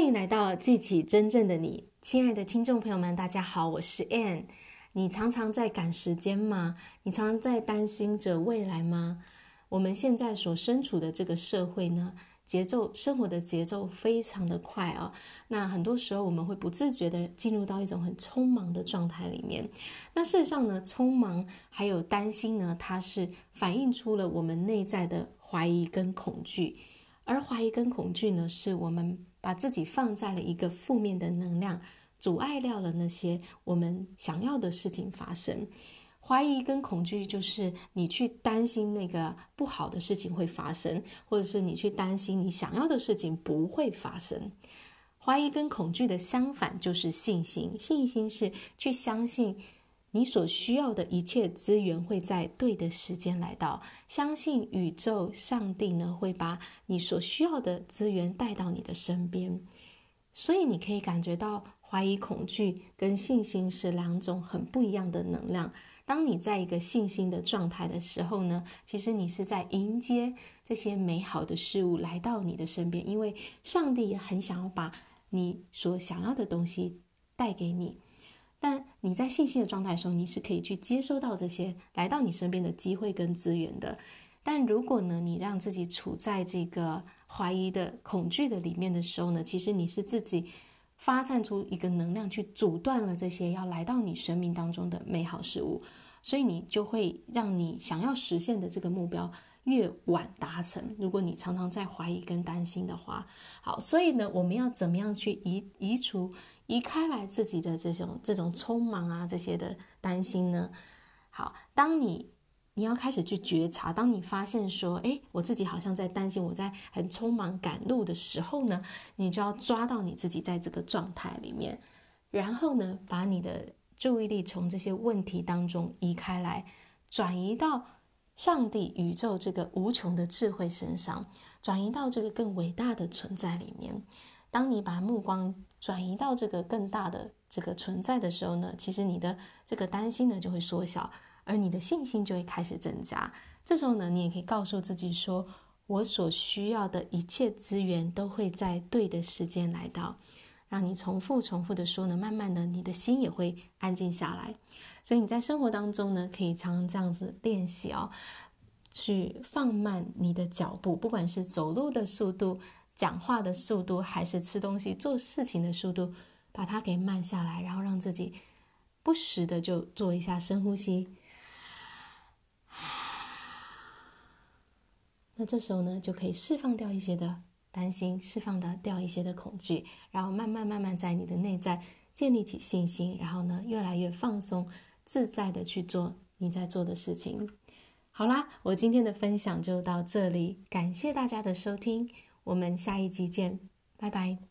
欢迎来到记起真正的你，亲爱的听众朋友们，大家好，我是 Ann。你常常在赶时间吗？你常常在担心着未来吗？我们现在所身处的这个社会呢，节奏生活的节奏非常的快哦。那很多时候我们会不自觉的进入到一种很匆忙的状态里面。那事实上呢，匆忙还有担心呢，它是反映出了我们内在的怀疑跟恐惧。而怀疑跟恐惧呢，是我们把自己放在了一个负面的能量，阻碍掉了那些我们想要的事情发生。怀疑跟恐惧就是你去担心那个不好的事情会发生，或者是你去担心你想要的事情不会发生。怀疑跟恐惧的相反就是信心，信心是去相信你所需要的一切资源会在对的时间来到，相信宇宙上帝呢会把你所需要的资源带到你的身边。所以你可以感觉到怀疑、恐惧跟信心是两种很不一样的能量。当你在一个信心的状态的时候呢，其实你是在迎接这些美好的事物来到你的身边，因为上帝也很想要把你所想要的东西带给你。但你在信心的状态的时候，你是可以去接收到这些来到你身边的机会跟资源的。但如果呢，你让自己处在这个怀疑的、恐惧的里面的时候呢，其实你是自己。发散出一个能量去阻断了这些要来到你生命当中的美好事物，所以你就会让你想要实现的这个目标越晚达成。如果你常常在怀疑跟担心的话，好，所以呢，我们要怎么样去移移除、移开来自己的这种这种匆忙啊这些的担心呢？好，当你。你要开始去觉察，当你发现说，诶，我自己好像在担心，我在很匆忙赶路的时候呢，你就要抓到你自己在这个状态里面，然后呢，把你的注意力从这些问题当中移开来，转移到上帝、宇宙这个无穷的智慧身上，转移到这个更伟大的存在里面。当你把目光转移到这个更大的这个存在的时候呢，其实你的这个担心呢就会缩小。而你的信心就会开始增加。这时候呢，你也可以告诉自己说：“我所需要的一切资源都会在对的时间来到。”让你重复、重复的说呢，慢慢的，你的心也会安静下来。所以你在生活当中呢，可以常常这样子练习哦，去放慢你的脚步，不管是走路的速度、讲话的速度，还是吃东西、做事情的速度，把它给慢下来，然后让自己不时的就做一下深呼吸。那这时候呢，就可以释放掉一些的担心，释放的掉一些的恐惧，然后慢慢慢慢在你的内在建立起信心，然后呢，越来越放松自在的去做你在做的事情。好啦，我今天的分享就到这里，感谢大家的收听，我们下一集见，拜拜。